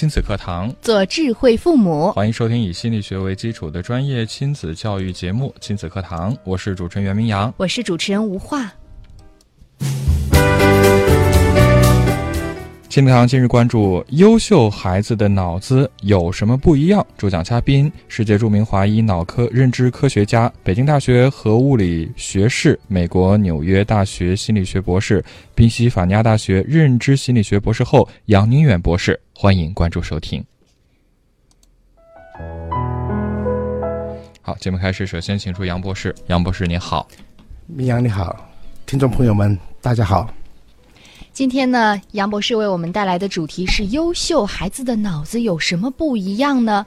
亲子课堂，做智慧父母。欢迎收听以心理学为基础的专业亲子教育节目《亲子课堂》，我是主持人袁明阳。我是主持人吴化。亲子课堂今日关注：优秀孩子的脑子有什么不一样？主讲嘉宾：世界著名华裔脑科认知科学家、北京大学核物理学士、美国纽约大学心理学博士、宾夕法尼亚大学认知心理学博士后杨宁远博士。欢迎关注收听。好，节目开始，首先请出杨博士。杨博士，你好。明阳，你好，听众朋友们，大家好。今天呢，杨博士为我们带来的主题是：优秀孩子的脑子有什么不一样呢？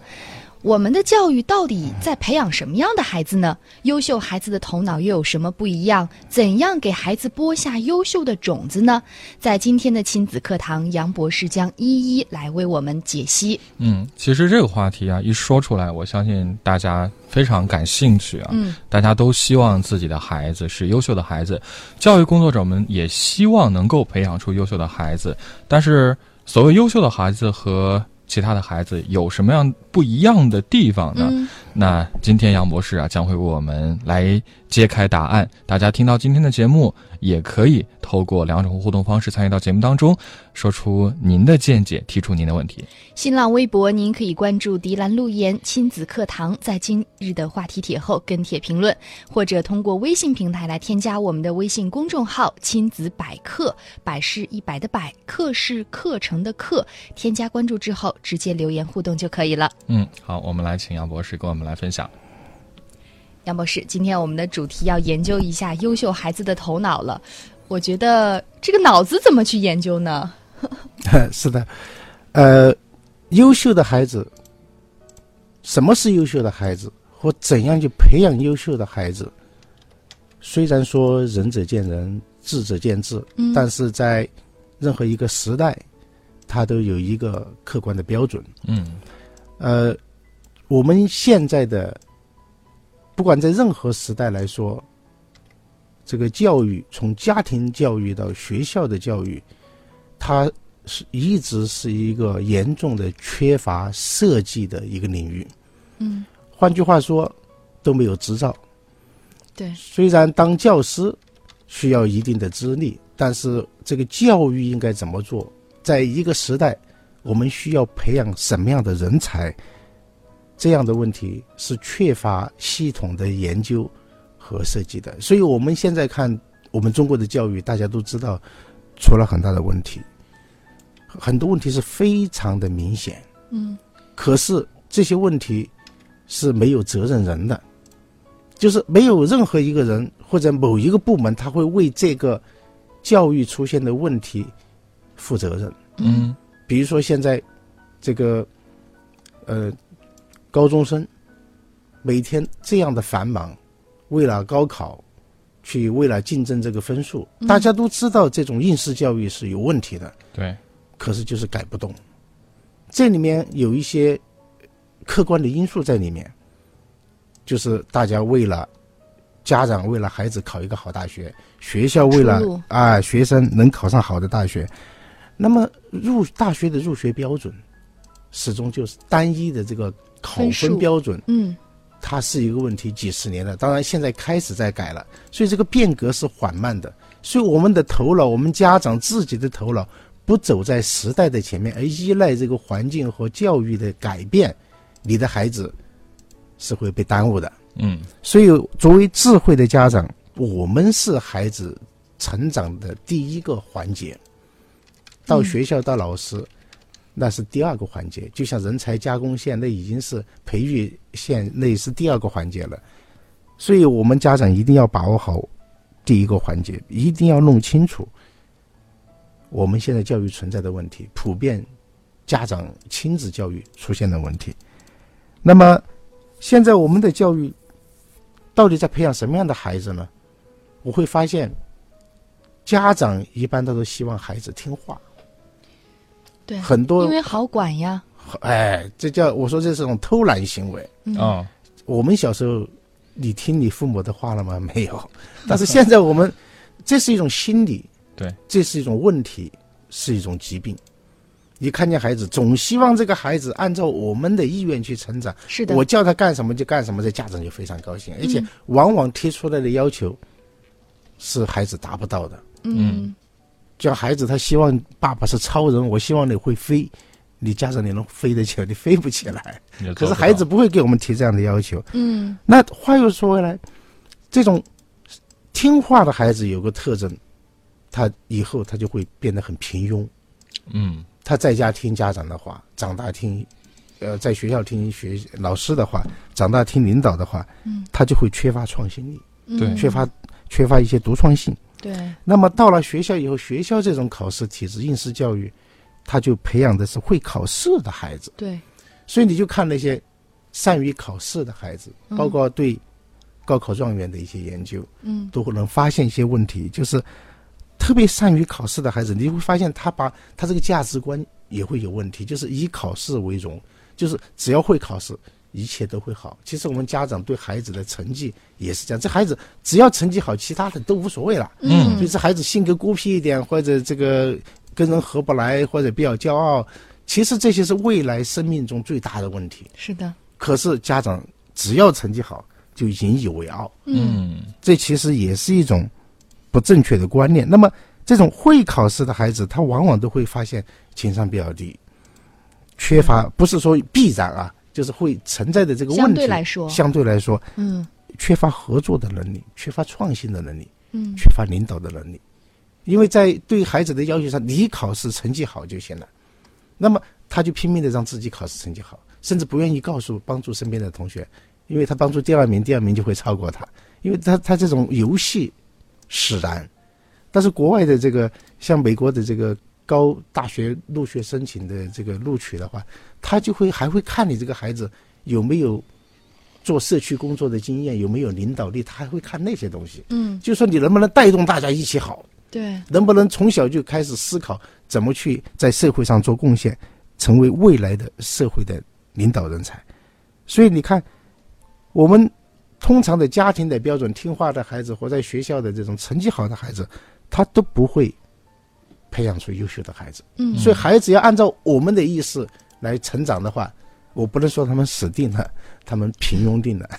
我们的教育到底在培养什么样的孩子呢？优秀孩子的头脑又有什么不一样？怎样给孩子播下优秀的种子呢？在今天的亲子课堂，杨博士将一一来为我们解析。嗯，其实这个话题啊，一说出来，我相信大家非常感兴趣啊。嗯，大家都希望自己的孩子是优秀的孩子，教育工作者们也希望能够培养出优秀的孩子。但是，所谓优秀的孩子和其他的孩子有什么样不一样的地方呢？那今天杨博士啊将会为我们来揭开答案。大家听到今天的节目，也可以透过两种互动方式参与到节目当中，说出您的见解，提出您的问题。新浪微博您可以关注“迪兰路言亲子课堂”，在今日的话题帖后跟帖评论，或者通过微信平台来添加我们的微信公众号“亲子百科”，百是一百的百，课是课程的课。添加关注之后，直接留言互动就可以了。嗯，好，我们来请杨博士跟我们来分享。杨博士，今天我们的主题要研究一下优秀孩子的头脑了。我觉得这个脑子怎么去研究呢？是的，呃，优秀的孩子，什么是优秀的孩子，或怎样去培养优秀的孩子？虽然说仁者见仁，智者见智，嗯但是在任何一个时代，它都有一个客观的标准。嗯呃，我们现在的不管在任何时代来说，这个教育从家庭教育到学校的教育，它是一直是一个严重的缺乏设计的一个领域。嗯，换句话说，都没有执照。对，虽然当教师需要一定的资历，但是这个教育应该怎么做？在一个时代，我们需要培养什么样的人才？这样的问题是缺乏系统的研究和设计的。所以，我们现在看我们中国的教育，大家都知道出了很大的问题，很多问题是非常的明显。嗯，可是这些问题是没有责任人的，就是没有任何一个人或者某一个部门，他会为这个教育出现的问题负责任。嗯比如说现在这个呃高中生每天这样的繁忙，为了高考，去为了竞争这个分数，大家都知道这种应试教育是有问题的，对，可是就是改不动。这里面有一些客观的因素在里面，就是大家为了家长为了孩子考一个好大学，学校为了啊学生能考上好的大学，那么入大学的入学标准始终就是单一的这个考分标准，嗯它是一个问题，几十年了。当然，现在开始在改了，所以这个变革是缓慢的。所以我们的头脑，我们家长自己的头脑，不走在时代的前面，而依赖这个环境和教育的改变，你的孩子是会被耽误的。嗯所以，作为智慧的家长，我们是孩子成长的第一个环节。到学校，到老师，那是第二个环节。就像人才加工线，那已经是培育线，那是第二个环节了。所以我们家长一定要把握好第一个环节，一定要弄清楚我们现在教育存在的问题，普遍家长亲子教育出现的问题。那么，现在我们的教育到底在培养什么样的孩子呢？我会发现，家长一般都是希望孩子听话，对，很多因为好管呀。哎，这叫我说这是种偷懒行为。嗯啊，我们小时候，你听你父母的话了吗？没有。但是现在我们，这是一种心理，对，这是一种问题，是一种疾病。一看见孩子，总希望这个孩子按照我们的意愿去成长。是的，我叫他干什么就干什么，这家长就非常高兴，而且嗯往往提出来的要求是孩子达不到的。嗯像孩子他希望爸爸是超人，我希望你会飞，你家长你能飞得起来，你飞不起来。可是孩子不会给我们提这样的要求。嗯那话又说回来，这种听话的孩子有个特征，他以后他就会变得很平庸。嗯他在家听家长的话，长大听，呃，在学校听学老师的话，长大听领导的话，嗯，他就会缺乏创新力，嗯，对缺乏缺乏一些独创性。对，那么到了学校以后，学校这种考试体制、应试教育，他就培养的是会考试的孩子。对，所以你就看那些善于考试的孩子，嗯。包括对高考状元的一些研究，嗯。都能发现一些问题，就是特别善于考试的孩子，你会发现他把他这个价值观也会有问题，就是以考试为荣，就是只要会考试，一切都会好。其实我们家长对孩子的成绩也是这样，这孩子只要成绩好，其他的都无所谓了。嗯就是孩子性格孤僻一点，或者这个跟人合不来，或者比较骄傲，其实这些是未来生命中最大的问题。是的，可是家长只要成绩好就引以为傲，嗯嗯这其实也是一种不正确的观念。那么这种会考试的孩子，他往往都会发现情商比较低，缺乏不是说必然啊，就是会存在的这个问题。相对来说，相对来说嗯缺乏合作的能力，缺乏创新的能力，嗯缺乏领导的能力。因为在对孩子的要求上，你考试成绩好就行了，那么他就拼命的让自己考试成绩好，甚至不愿意告诉帮助身边的同学，因为他帮助第二名，第二名就会超过他，因为他他这种游戏使然。但是国外的这个像美国的这个高大学入学申请的这个录取的话，他就会还会看你这个孩子有没有做社区工作的经验，有没有领导力，他还会看那些东西。嗯，就说你能不能带动大家一起好，对，能不能从小就开始思考怎么去在社会上做贡献，成为未来的社会的领导人才。所以你看，我们通常的家庭的标准，听话的孩子或在学校的这种成绩好的孩子，他都不会培养出优秀的孩子。嗯所以孩子要按照我们的意思来成长的话，我不能说他们死定了，他们平庸定了。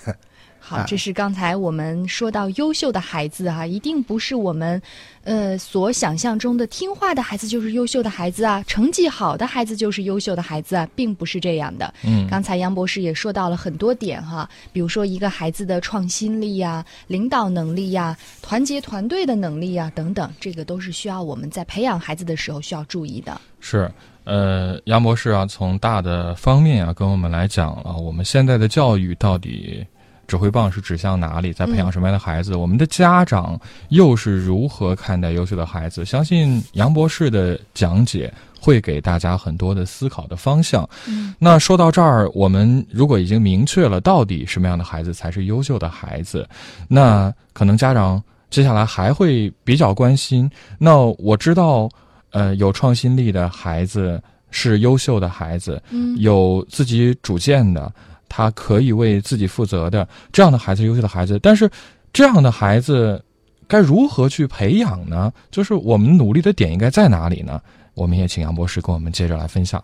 好，啊这是刚才我们说到优秀的孩子哈、一定不是我们呃所想象中的听话的孩子就是优秀的孩子啊，成绩好的孩子就是优秀的孩子啊，并不是这样的。嗯刚才杨博士也说到了很多点哈，比如说一个孩子的创新力呀、领导能力呀、团结团队的能力呀等等，这个都是需要我们在培养孩子的时候需要注意的。是，呃，杨博士啊，从大的方面啊，跟我们来讲啊我们现在的教育到底指挥棒是指向哪里，在培养什么样的孩子，我们的家长又是如何看待优秀的孩子？相信杨博士的讲解会给大家很多的思考的方向。嗯，那说到这儿，我们如果已经明确了到底什么样的孩子才是优秀的孩子，那可能家长接下来还会比较关心。那我知道，呃，有创新力的孩子是优秀的孩子，嗯有自己主见的，他可以为自己负责的，这样的孩子是优秀的孩子。但是，这样的孩子该如何去培养呢？就是我们努力的点应该在哪里呢？我们也请杨博士跟我们接着来分享。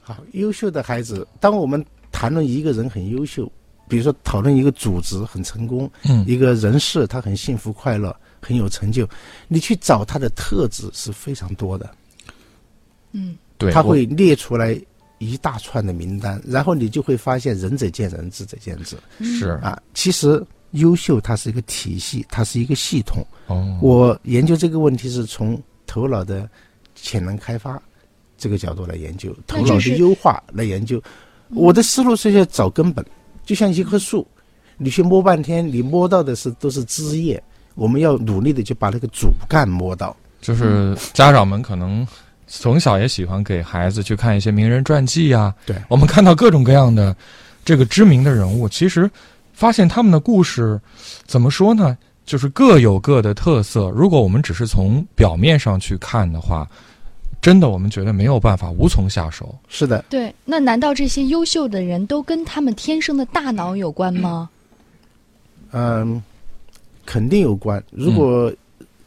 好，优秀的孩子，当我们谈论一个人很优秀，比如说讨论一个组织很成功，嗯一个人事他很幸福快乐，很有成就，你去找他的特质是非常多的，嗯对，他会列出来一大串的名单，然后你就会发现仁者见仁，智者见智是啊。其实优秀它是一个体系，它是一个系统。哦，我研究这个问题是从头脑的潜能开发这个角度来研究，头脑的优化来研究。我的思路是要找根本，就像一棵树，你去摸半天，你摸到的是都是枝叶，我们要努力的去把那个主干摸到。就是家长们可能从小也喜欢给孩子去看一些名人传记啊，对我们看到各种各样的这这个知名的人物，其实发现他们的故事怎么说呢？就是各有各的特色。如果我们只是从表面上去看的话，真的我们觉得没有办法，无从下手。是的，对，那难道这些优秀的人都跟他们天生的大脑有关吗？嗯，肯定有关。如果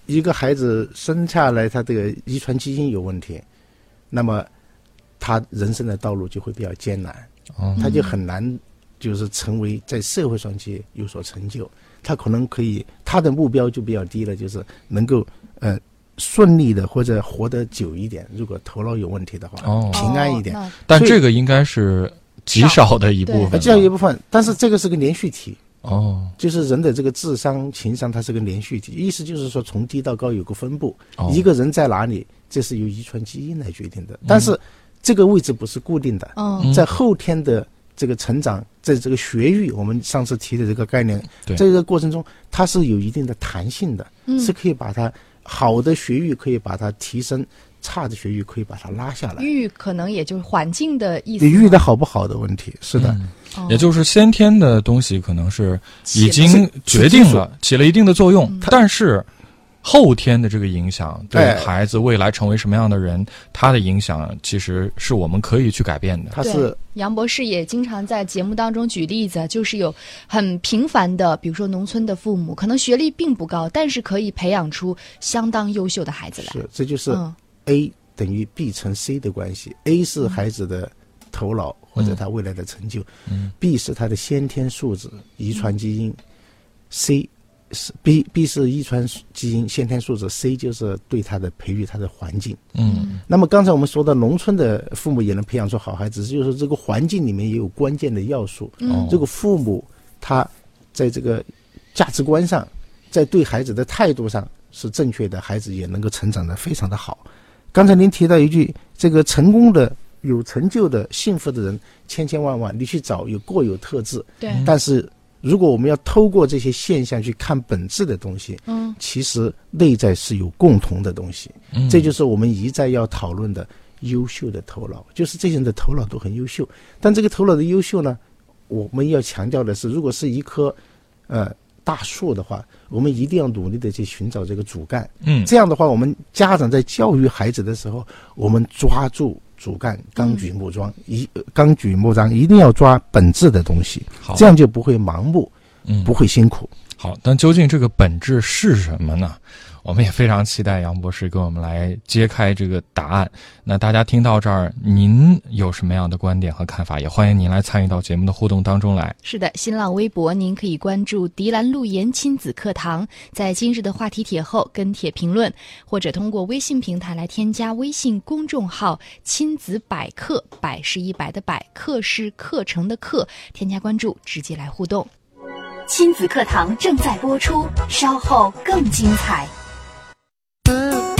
一个孩子生下来他这个遗传基因有问题，那么他人生的道路就会比较艰难，哦，他就很难就是成为在社会上去有所成就。他可能可以他的目标就比较低了，就是能够呃顺利的或者活得久一点。如果头脑有问题的话，哦平安一点。哦但这个应该是极少的一部分极少。一部分，但是这个是个连续体，哦。就是人的这个智商、情商，它是个连续体，意思就是说从低到高有个分布。哦，一个人在哪里，这是由遗传基因来决定的。但是这个位置不是固定的，嗯。在后天的这个成长，在这个学育，我们上次提的这个概念，在这个过程中，它是有一定的弹性的，嗯。是可以把它好的学育可以把它提升，差的学域可以把它拉下来。育可能也就是环境的意思你吗。育的好不好的问题，是的，也就是先天的东西可能是已经决定了，起了一定的作用嗯，但是后天的这个影响对哎孩子未来成为什么样的人，他的影响其实是我们可以去改变的。他是杨博士也经常在节目当中举例子，就是有很平凡的，比如说农村的父母，可能学历并不高，但是可以培养出相当优秀的孩子来。是，这就是嗯 A 等于 B 乘 C 的关系。A 是孩子的头脑或者他未来的成就、嗯 b 是他的先天素质、遗传基因，C 是 B B 是遗传基因、先天素质，C 就是对他的培育他的环境。嗯那么刚才我们说到农村的父母也能培养出好孩子，就是这个环境里面也有关键的要素。嗯这个父母他在这个价值观上，在对孩子的态度上是正确的，孩子也能够成长得非常的好。刚才您提到一句，这个成功的、有成就的、幸福的人千千万万，你去找有各有特质，对，但是如果我们要透过这些现象去看本质的东西，嗯。其实内在是有共同的东西。嗯，这就是我们一再要讨论的优秀的头脑，就是这些人的头脑都很优秀，但这个头脑的优秀呢，我们要强调的是，如果是一棵呃大树的话，我们一定要努力的去寻找这个主干。嗯这样的话，我们家长在教育孩子的时候，我们抓住主干，纲举目张，一呃纲举目张，一定要抓本质的东西，好，这样就不会盲目，嗯不会辛苦。好，但究竟这个本质是什么呢？我们也非常期待杨博士给我们来揭开这个答案。那大家听到这儿，您有什么样的观点和看法？也欢迎您来参与到节目的互动当中来。是的，新浪微博您可以关注“迪兰路言亲子课堂”，在今日的话题帖后跟帖评论，或者通过微信平台来添加微信公众号“亲子百科”，百是一百的百，课是课程的课，添加关注，直接来互动。亲子课堂正在播出，稍后更精彩。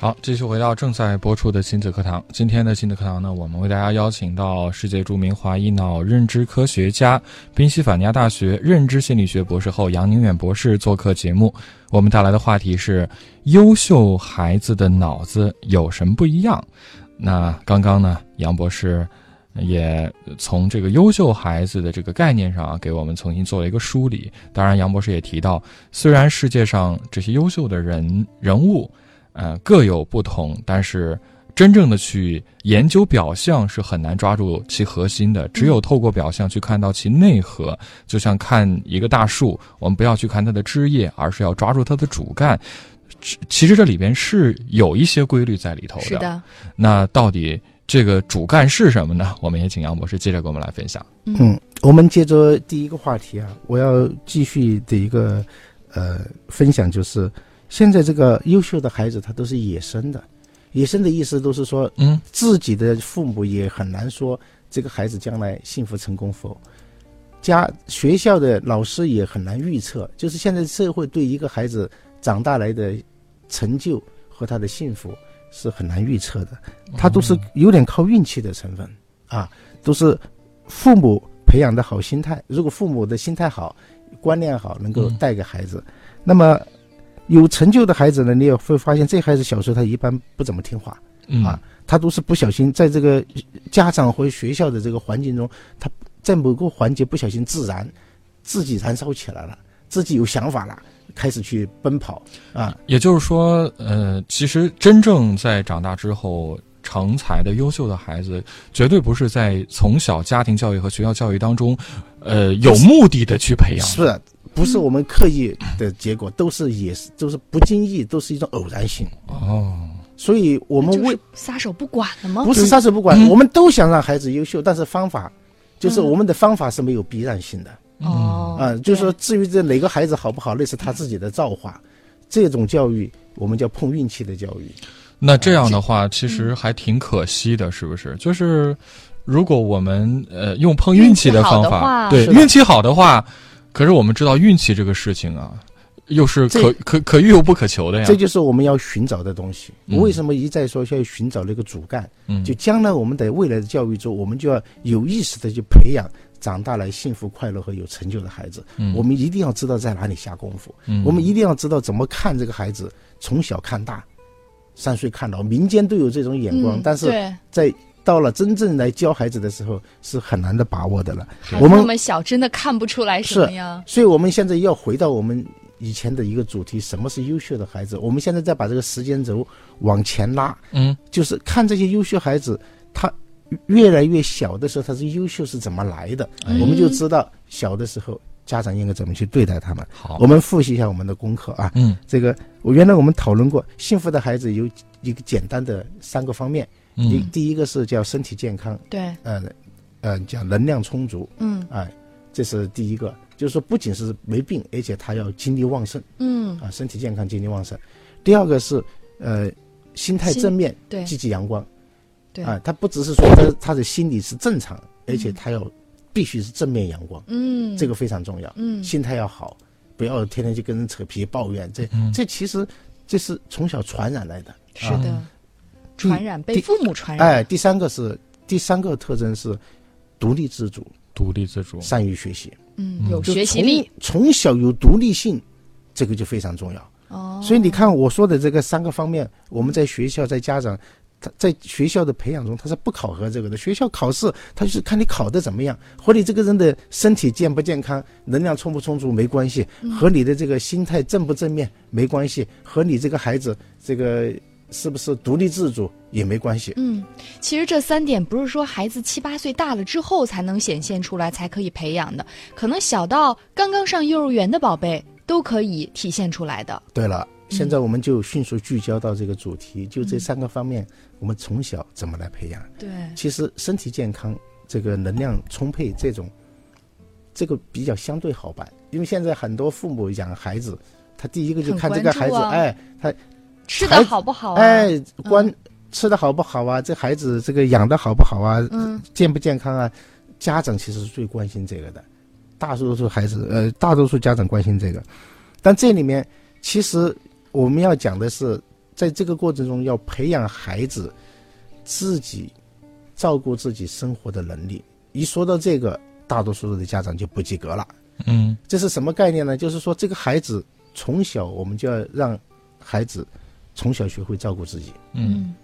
好，继续回到正在播出的亲子课堂。今天的亲子课堂呢，我们为大家邀请到世界著名华裔脑认知科学家、宾夕法尼亚大学认知心理学博士后杨宁远博士做客节目。我们带来的话题是：优秀孩子的脑子有什么不一样？那刚刚呢，杨博士也从这个优秀孩子的这个概念上啊，给我们重新做了一个梳理。当然，杨博士也提到，虽然世界上这些优秀的人人物，呃，各有不同，但是真正的去研究表象是很难抓住其核心的。只有透过表象去看到其内核，就像看一个大树，我们不要去看它的枝叶，而是要抓住它的主干。其实这里边是有一些规律在里头的，那到底这个主干是什么呢？我们也请杨博士接着给我们来分享。嗯，我们接着第一个话题啊，我要继续的一个呃分享就是，现在这个优秀的孩子他都是野生的，野生的意思都是说嗯自己的父母也很难说这个孩子将来幸福成功否，家学校的老师也很难预测，就是现在社会对一个孩子长大来的成就和他的幸福是很难预测的，他都是有点靠运气的成分。啊，都是父母培养的好心态。如果父母的心态好，观念好，能够嗯带给孩子，那么有成就的孩子呢，你也会发现，这孩子小时候他一般不怎么听话嗯。啊，他都是不小心在这个家长和学校的这个环境中，他在某个环节不小心自燃，自己燃烧起来了，自己有想法了，开始去奔跑啊，也就是说，呃，其实真正在长大之后成才的优秀的孩子，绝对不是在从小家庭教育和学校教育当中，呃，有目的的去培养。是不是我们刻意的结果，都是也是都是不经意，都是一种偶然性。哦，所以我们为就是撒手不管了吗？不是撒手不管，我们都想让孩子优秀，但是方法就是嗯我们的方法是没有必然性的哦，啊。就是说，至于这哪个孩子好不好，那是他自己的造化。这种教育我们叫碰运气的教育。那这样的话，其实还挺可惜的，是不是？就是如果我们呃用碰运气的方法，对运气好的话，可是我们知道运气这个事情啊，又是可可可遇又不可求的呀。这就是我们要寻找的东西。为什么一再说要寻找那个主干？嗯就将来我们在未来的教育中，我们就要有意识的去培养长大来幸福快乐和有成就的孩子。嗯我们一定要知道在哪里下功夫，嗯我们一定要知道怎么看这个孩子，从小看大，三岁看老，民间都有这种眼光，嗯但是在到了真正来教孩子的时候，是很难的把握的了。我们那么小，真的看不出来什么呀。所以我们现在要回到我们以前的一个主题：什么是优秀的孩子？我们现在再把这个时间轴往前拉，嗯就是看这些优秀孩子，他越来越小的时候，他是优秀是怎么来的，哎我们就知道小的时候家长应该怎么去对待他们。好我们复习一下我们的功课啊。嗯这个我原来我们讨论过，幸福的孩子有一个简单的三个方面，一、嗯。第一个是叫身体健康，对，呃呃，叫能量充足，嗯。哎，这是第一个，就是说不仅是没病，而且他要精力旺盛嗯，啊，身体健康，精力旺盛。第二个是呃，心态正面，对。积极阳光对，啊，他不只是说他他的心理是正常，而且他要必须是正面阳光，嗯，这个非常重要，嗯。心态要好，不要天天去跟人扯皮抱怨，这嗯。这其实这是从小传染来的。是的，第传染被父母传染。哎，第三个是第三个特征是独立自主，独立自主。善于学习。嗯，有学习力从，从小有独立性，这个就非常重要。哦。所以你看我说的这个三个方面，我们在学校在家长。他在学校的培养中，他是不考核这个的。学校考试，他就是看你考的怎么样，和你这个人的身体健不健康、能量充不充足没关系，和你的这个心态正不正面没关系，和你这个孩子这个是不是独立自主也没关系。嗯，其实这三点不是说孩子七八岁大了之后才能显现出来，才可以培养的，可能小到刚刚上幼儿园的宝贝都可以体现出来的。对了，现在我们就迅速聚焦到这个主题，就嗯这三个方面，我们从小怎么来培养？对，其实身体健康、这个能量充沛这种，这个比较相对好办，因为现在很多父母养孩子，他第一个就看这个孩子，啊哎，他吃的好不好啊？哎关、吃的好不好啊？这孩子这个养的好不好啊？嗯，健不健康啊？家长其实是最关心这个的，大多数孩子，呃，大多数家长关心这个，但这里面其实我们要讲的是，在这个过程中要培养孩子自己照顾自己生活的能力。一说到这个，大多数的家长就不及格了。嗯这是什么概念呢？就是说，这个孩子从小我们就要让孩子从小学会照顾自己。嗯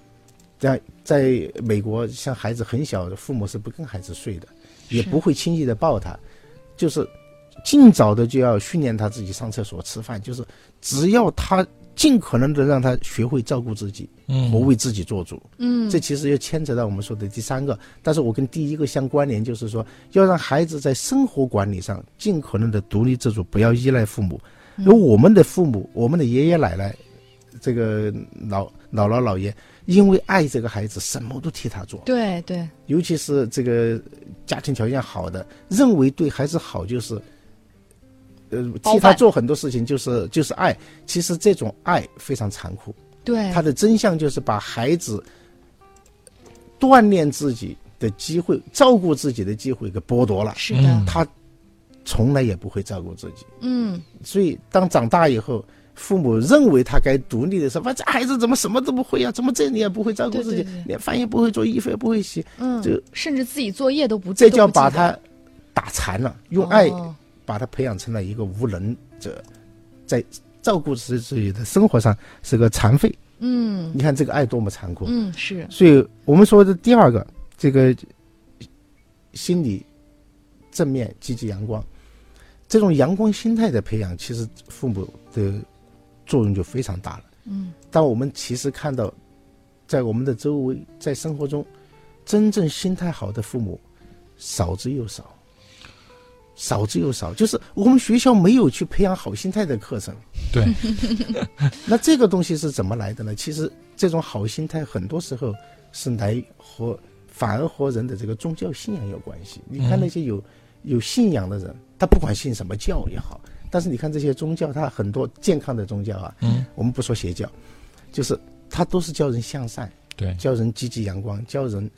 在在美国，像孩子很小，父母是不跟孩子睡的，也不会轻易的抱他，就是尽早的就要训练他自己上厕所、吃饭，就是只要他尽可能的让他学会照顾自己嗯，我为自己做主。嗯，这其实又牵扯到我们说的第三个，但是我跟第一个相关联，就是说要让孩子在生活管理上尽可能的独立自主，不要依赖父母。嗯而我们的父母，我们的爷爷奶奶，这个老姥姥姥爷，因为爱这个孩子，什么都替他做，对对，尤其是这个家庭条件好的，认为对孩子好就是，呃，替他做很多事情就是就是爱。其实这种爱非常残酷，对，他的真相就是把孩子锻炼自己的机会、照顾自己的机会给剥夺了，是的，嗯他从来也不会照顾自己。嗯。所以当长大以后，父母认为他该独立的时候，哇，这孩子怎么什么都不会啊？怎么这你也不会照顾自己对对对，连饭也不会做，衣服也不会洗，嗯，就甚至自己作业都不，这叫把他打残了，用爱哦把他培养成了一个无能者，在照顾自自己的生活上是个残废。嗯你看这个爱多么残酷。嗯是所以我们说的第二个，这个心理正面、积极、阳光，这种阳光心态的培养，其实父母的作用就非常大了。嗯但我们其实看到，在我们的周围，在生活中，真正心态好的父母少之又少，少之又少。就是我们学校没有去培养好心态的课程。对，那这个东西是怎么来的呢？其实这种好心态很多时候是来和反而和人的这个宗教信仰有关系。你看那些有、有信仰的人，他不管信什么教也好，但是你看这些宗教，它很多健康的宗教啊，嗯，我们不说邪教，就是它都是教人向善，对，教人积极阳光，教人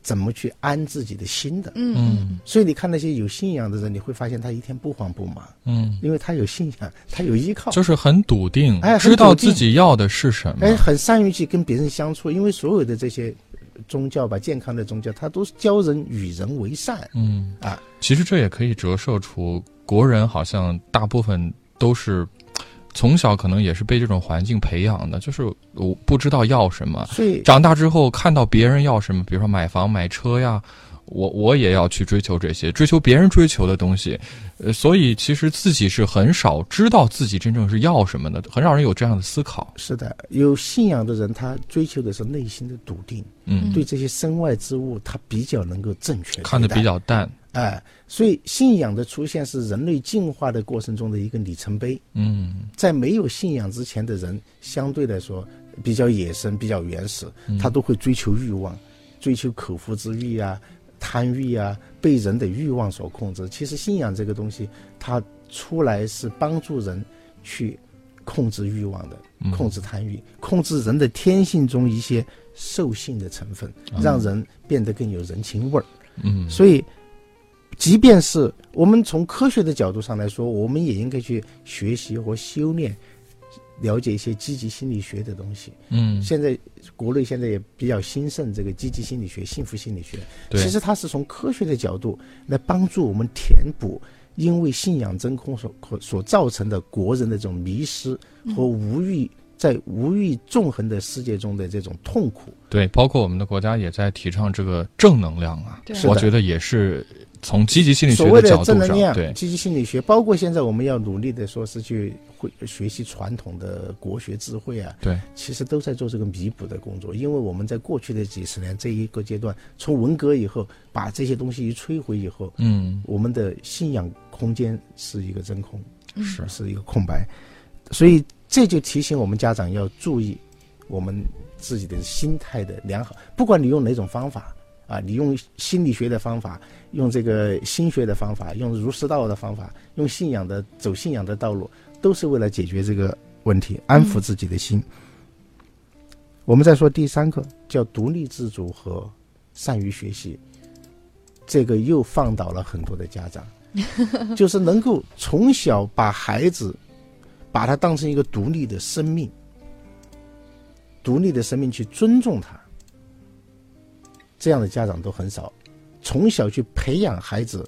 怎么去安自己的心的。嗯嗯所以你看那些有信仰的人，你会发现他一天不慌不忙，嗯，因为他有信仰，他有依靠。就是很笃定，哎知道自己要的是什么。哎，很善于去跟别人相处，因为所有的这些宗教吧，健康的宗教，它都是教人与人为善嗯，啊。其实这也可以折射出国人好像大部分都是从小可能也是被这种环境培养的，就是我不知道要什么，长大之后看到别人要什么，比如说买房买车呀，我我也要去追求这些，追求别人追求的东西，呃，所以其实自己是很少知道自己真正是要什么的，很少人有这样的思考。是的，有信仰的人，他追求的是内心的笃定，嗯，对这些身外之物，他比较能够正确看得比较淡。哎，所以信仰的出现是人类进化的过程中的一个里程碑。嗯在没有信仰之前的人，相对来说比较野生、比较原始，嗯他都会追求欲望，追求口腹之欲啊、贪欲啊，被人的欲望所控制。其实信仰这个东西，它出来是帮助人去控制欲望的，嗯控制贪欲，控制人的天性中一些兽性的成分，让人变得更有人情味儿。嗯，所以，即便是我们从科学的角度上来说，我们也应该去学习和修炼，了解一些积极心理学的东西。嗯。现在国内现在也比较兴盛这个积极心理学、幸福心理学，对。其实它是从科学的角度来帮助我们填补因为信仰真空所所造成的国人的这种迷失和无欲。在无欲纵横的世界中的这种痛苦，对，包括我们的国家也在提倡这个正能量啊。对，我觉得也是从积极心理学所谓的角度上，正能量、对，积极心理学，包括现在我们要努力的说是去会学习传统的国学智慧啊，对，其实都在做这个弥补的工作。因为我们在过去的几十年这一个阶段，从文革以后，把这些东西一摧毁以后，嗯，我们的信仰空间是一个真空，是是一个空白，所以这就提醒我们家长要注意我们自己的心态的良好，不管你用哪种方法啊，你用心理学的方法，用这个心学的方法，用儒释道的方法，用信仰的走信仰的道路，都是为了解决这个问题，安抚自己的心。我们再说第三个，叫独立自主和善于学习，这个又放倒了很多的家长。就是能够从小把孩子，把他当成一个独立的生命，独立的生命去尊重他，这样的家长都很少。从小去培养孩子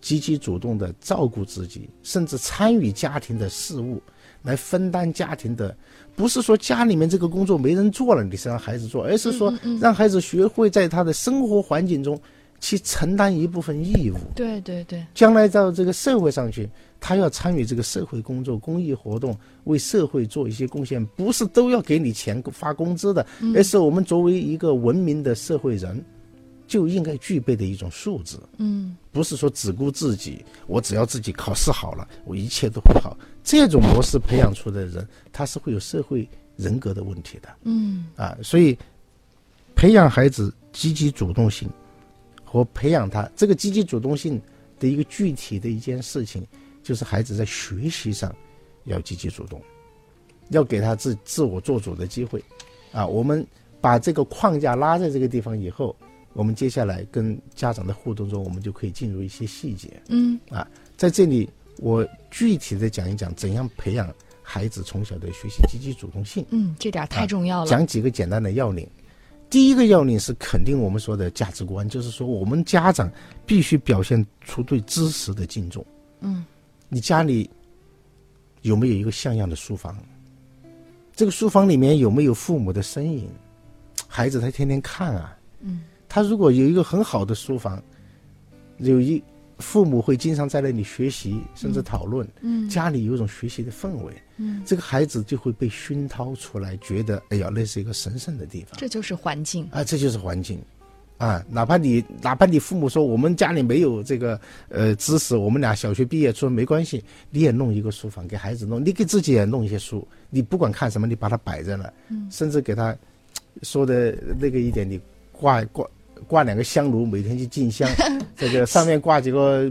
积极主动的照顾自己，甚至参与家庭的事务，来分担家庭的，不是说家里面这个工作没人做了，你是让孩子做，而是说让孩子学会在他的生活环境中去承担一部分义务。对对对，将来到这个社会上去，他要参与这个社会工作、公益活动，为社会做一些贡献，不是都要给你钱发工资的，而是我们作为一个文明的社会人，就应该具备的一种素质。嗯不是说只顾自己，我只要自己考试好了，我一切都会好。这种模式培养出的人，他是会有社会人格的问题的嗯啊。所以，培养孩子积极主动性和培养他这个积极主动性的一个具体的一件事情，就是孩子在学习上要积极主动，要给他自自我做主的机会啊。我们把这个框架拉在这个地方以后，我们接下来跟家长的互动中，我们就可以进入一些细节。嗯啊在这里，我具体的讲一讲怎样培养孩子从小的学习积极主动性。嗯，这点太重要了。讲几个简单的要领。第一个要领是肯定我们说的价值观，就是说我们家长必须表现出对知识的敬重。嗯，你家里有没有一个像样的书房？这个书房里面有没有父母的身影？孩子他天天看啊。嗯，他如果有一个很好的书房，有一父母会经常在那里学习，甚至讨论。嗯家里有一种学习的氛围，嗯，这个孩子就会被熏陶出来，觉得哎呀，那是一个神圣的地方这就是环境。啊，这就是环境。啊，哪怕你哪怕你父母说我们家里没有这个呃知识，我们俩小学毕业出来没关系，你也弄一个书房给孩子弄，你给自己也弄一些书，你不管看什么，你把它摆在那，嗯甚至给他说的那个一点，你挂挂挂两个香炉，每天去进香，这个上面挂几个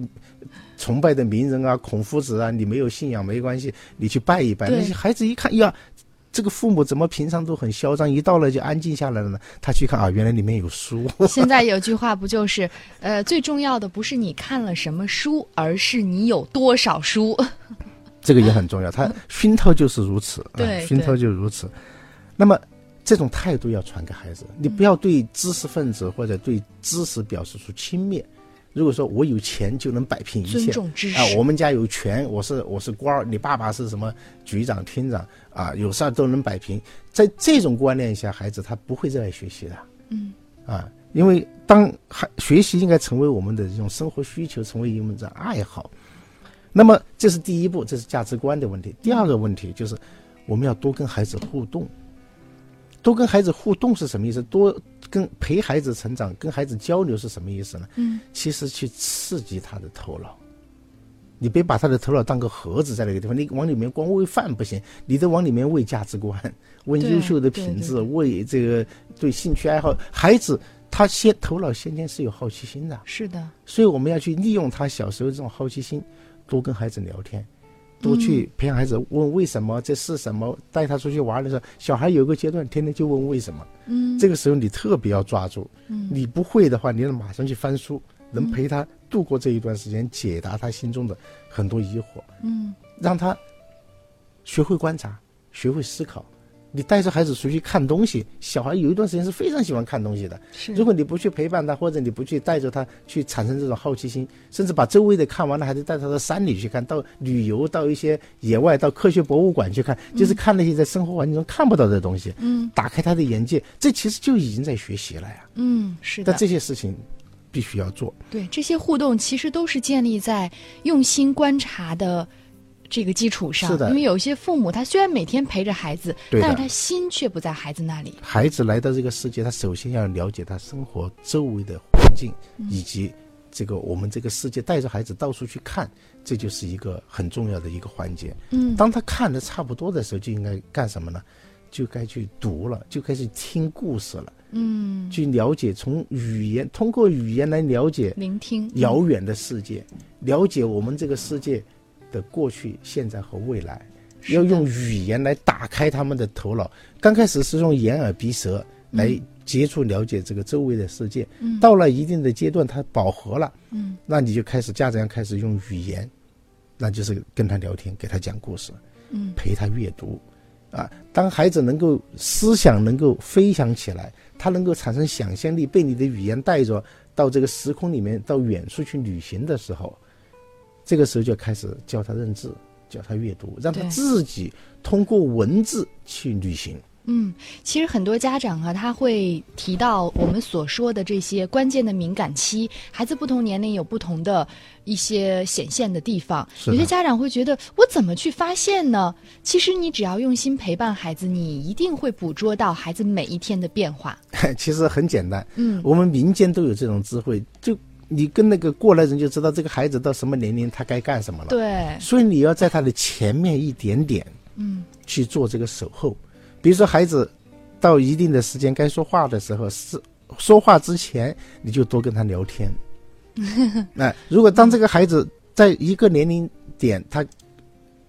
崇拜的名人啊，孔夫子啊，你没有信仰没关系，你去拜一拜。那些孩子一看呀，这个父母怎么平常都很嚣张，一到了就安静下来了呢？他去看啊，原来里面有书。现在有句话不就是，呃，最重要的不是你看了什么书，而是你有多少书。这个也很重要，他 熏陶就是如此，对啊熏陶就如此。那么这种态度要传给孩子，你不要对知识分子或者对知识表示出轻蔑。如果说我有钱就能摆平一尊切，啊，我们家有权，我是我是官儿，你爸爸是什么局长、厅长啊，有事儿都能摆平。在这种观念下，孩子他不会热爱学习的。嗯，啊，因为当孩学习应该成为我们的这种生活需求，成为我们的爱好。那么这是第一步，这是价值观的问题。第二个问题就是我们要多跟孩子互动。多跟孩子互动是什么意思？多跟陪孩子成长、跟孩子交流是什么意思呢？嗯，其实去刺激他的头脑。你别把他的头脑当个盒子在那个地方，你往里面光喂饭不行，你得往里面喂价值观，喂优秀的品质，喂这个对兴趣爱好。孩子他先头脑先天是有好奇心的，是的，所以我们要去利用他小时候这种好奇心，多跟孩子聊天，多去培养孩子问为什么这是什么，带他出去玩的时候，小孩有个阶段天天就问为什么，嗯，这个时候你特别要抓住，嗯。你不会的话，你要马上去翻书，能陪他度过这一段时间，解答他心中的很多疑惑，嗯。让他学会观察，学会思考。你带着孩子出去看东西，小孩有一段时间是非常喜欢看东西的。是。如果你不去陪伴他，或者你不去带着他去产生这种好奇心，甚至把周围的看完了，还得带他到山里去看，到旅游，到一些野外，到科学博物馆去看，就是看那些在生活环境中看不到的东西，嗯打开他的眼界。这其实就已经在学习了呀。嗯，是的但，这些事情必须要做。对这些互动其实都是建立在用心观察的。这个基础上，是的因为有些父母他虽然每天陪着孩子，但是他心却不在孩子那里。孩子来到这个世界，他首先要了解他生活周围的环境，以及这个我们这个世界，带着孩子到处去看，这就是一个很重要的一个环节。嗯当他看的差不多的时候，就应该干什么呢？就该去读了，就开始听故事了，嗯，去了解，从语言通过语言来了解聆听遥远的世界，了解我们这个世界的过去、现在和未来。要用语言来打开他们的头脑。刚开始是用眼耳鼻舌来接触了解这个周围的世界，嗯到了一定的阶段，他饱和了，嗯那你就开始家长要开始用语言，那就是跟他聊天，给他讲故事，嗯陪他阅读。啊，当孩子能够思想能够飞翔起来，他能够产生想象力，被你的语言带着到这个时空里面，到远处去旅行的时候，这个时候就开始教他认字，教他阅读，让他自己通过文字去旅行。嗯，其实很多家长啊，他会提到我们所说的这些关键的敏感期，孩子不同年龄有不同的一些显现的地方。有些家长会觉得，我怎么去发现呢？其实你只要用心陪伴孩子，你一定会捕捉到孩子每一天的变化。其实很简单，嗯我们民间都有这种智慧，就你跟那个过来人就知道这个孩子到什么年龄他该干什么了。对，所以你要在他的前面一点点嗯去做这个守候。比如说，孩子到一定的时间该说话的时候，是说话之前你就多跟他聊天。那如果当这个孩子在一个年龄点，他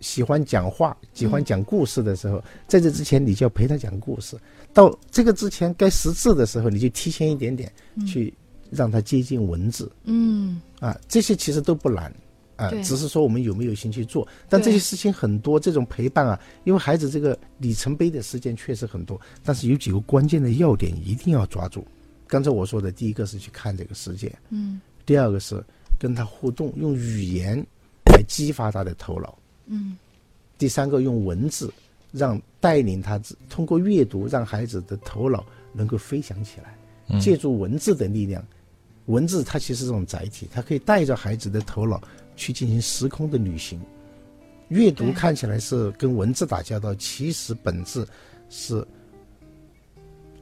喜欢讲话、喜欢讲故事的时候，在这之前你就要陪他讲故事。到这个之前该识字的时候，你就提前一点点去让他接近文字。嗯啊，这些其实都不难，啊，只是说我们有没有心去做。但这些事情很多，这种陪伴啊，因为孩子这个里程碑的时间确实很多，但是有几个关键的要点一定要抓住。刚才我说的第一个是去看这个世界，嗯第二个是跟他互动，用语言来激发他的头脑。嗯第三个用文字，让带领他通过阅读，让孩子的头脑能够飞翔起来。嗯借助文字的力量，文字它其实是这种载体，它可以带着孩子的头脑去进行时空的旅行。阅读看起来是跟文字打交道，其实本质是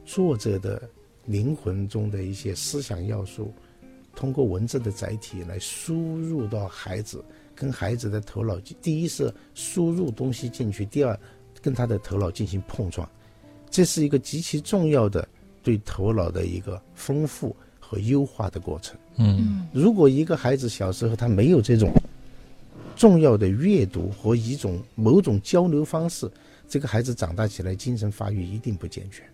作者的灵魂中的一些思想要素，通过文字的载体来输入到孩子，跟孩子的头脑，第一是输入东西进去，第二跟他的头脑进行碰撞，这是一个极其重要的对头脑的一个丰富和优化的过程。嗯如果一个孩子小时候他没有这种重要的阅读和一种某种交流方式，这个孩子长大起来精神发育一定不健全。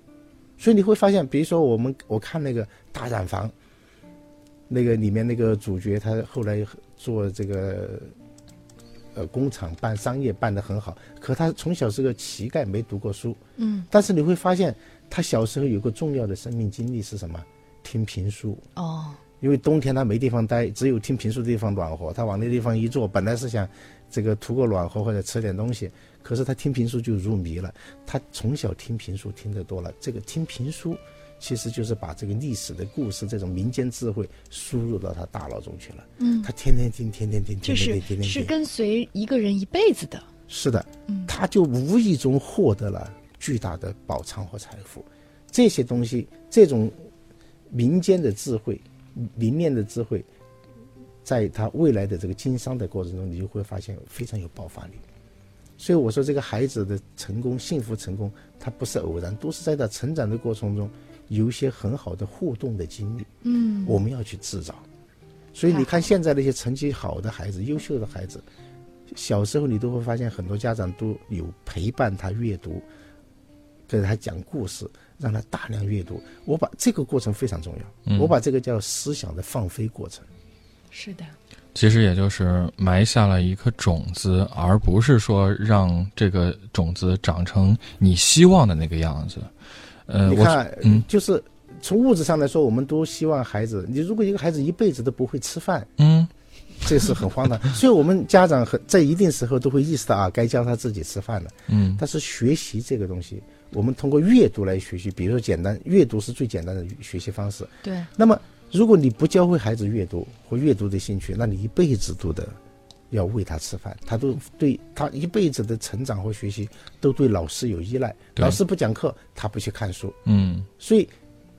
所以你会发现，比如说我们我看那个大染坊，那个里面那个主角他后来做这个呃工厂办商业办得很好，可他从小是个乞丐，没读过书，嗯但是你会发现他小时候有个重要的生命经历是什么？听评书。哦因为冬天他没地方待，只有听评书的地方暖和。他往那地方一坐，本来是想这个图个暖和或者吃点东西，可是他听评书就入迷了。他从小听评书听得多了，这个听评书其实就是把这个历史的故事、这种民间智慧输入到他大脑中去了。嗯，他天天听，天天听，天天听，天天听。是跟随一个人一辈子的。是的，嗯他就无意中获得了巨大的宝藏和财富。这些东西，这种民间的智慧、凝练的智慧，在他未来的这个经商的过程中，你就会发现非常有爆发力。所以我说，这个孩子的成功、幸福成功，他不是偶然，都是在他成长的过程中有一些很好的互动的经历。嗯我们要去制造。所以你看现在那些成绩好的孩子、优秀的孩子，小时候你都会发现很多家长都有陪伴他阅读，给他讲故事，让他大量阅读。我把这个过程非常重要，嗯我把这个叫思想的放飞过程。是的，其实也就是埋下了一颗种子，而不是说让这个种子长成你希望的那个样子。呃，你看，嗯就是从物质上来说，我们都希望孩子，你如果一个孩子一辈子都不会吃饭，嗯这是很荒唐。所以我们家长很在一定时候都会意识到啊，该教他自己吃饭了。嗯但是学习这个东西，我们通过阅读来学习，比如说简单阅读是最简单的学习方式。对，那么，如果你不教会孩子阅读或阅读的兴趣，那你一辈子都得要喂他吃饭，他都对他一辈子的成长和学习都对老师有依赖。老师不讲课，他不去看书，嗯所以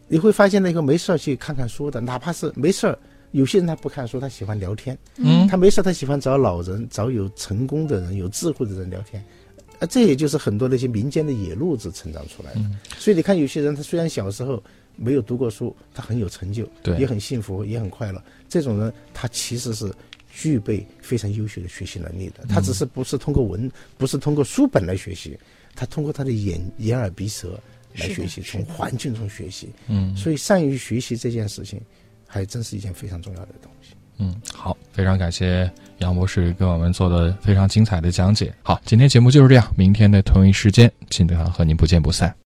你会发现那个没事儿去看看书的，哪怕是没事儿，有些人他不看书，他喜欢聊天。嗯他没事，他喜欢找老人，找有成功的人、有智慧的人聊天，啊，这也就是很多那些民间的野路子成长出来的。嗯所以你看，有些人他虽然小时候没有读过书，他很有成就，对也很幸福，也很快乐。这种人，他其实是具备非常优秀的学习能力的。他只是不是通过文，不是通过书本来学习，他通过他的眼、眼耳鼻舌来学习，从环境中学习。嗯所以，善于学习这件事情，还真是一件非常重要的东西。嗯，好，非常感谢杨博士给我们做的非常精彩的讲解。好，今天节目就是这样，明天的同一时间，金德堂和您不见不散。